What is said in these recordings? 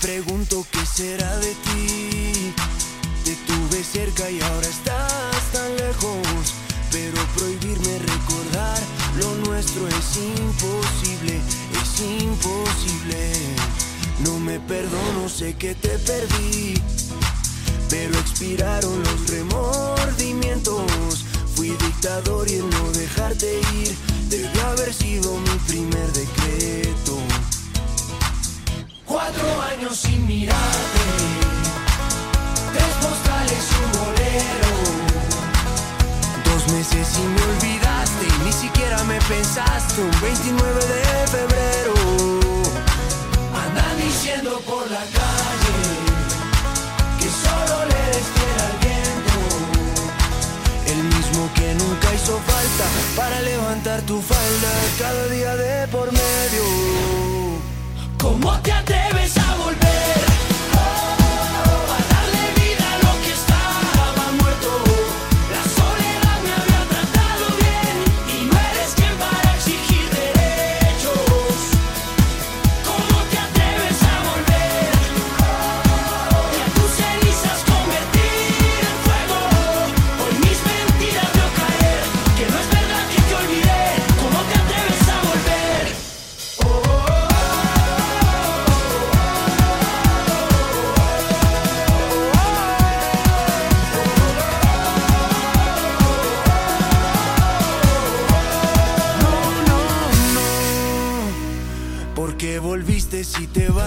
pregunto qué será de ti. Te tuve cerca y ahora estás tan lejos. Pero prohibirme recordar lo nuestro es imposible, es imposible. No me perdono, sé que te perdí. Pero expiraron los remordimientos. Fui dictador y el no dejarte ir debió haber sido mi primer Dos meses y me olvidaste y ni siquiera me pensaste. Un 29 de febrero, andan diciendo por la calle que solo le fiel al viento. El mismo que nunca hizo falta para levantar tu falda cada día de por medio. ¿Cómo te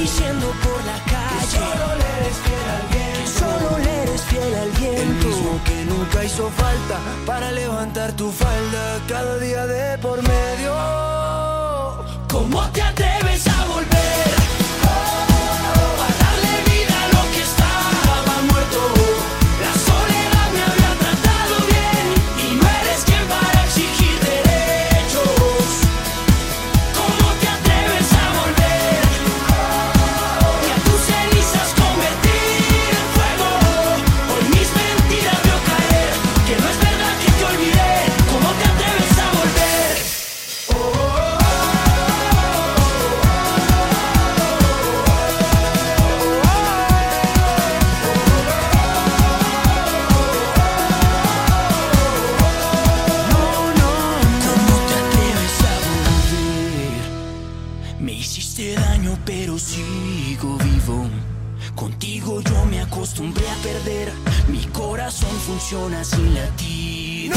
Diciendo por la calle. Que solo le eres fiel al viento. solo le eres fiel al viento. El mismo que nunca hizo falta para levantar tu falda cada día de por medio. ¿Cómo te a perder. Mi corazón funciona sin latir.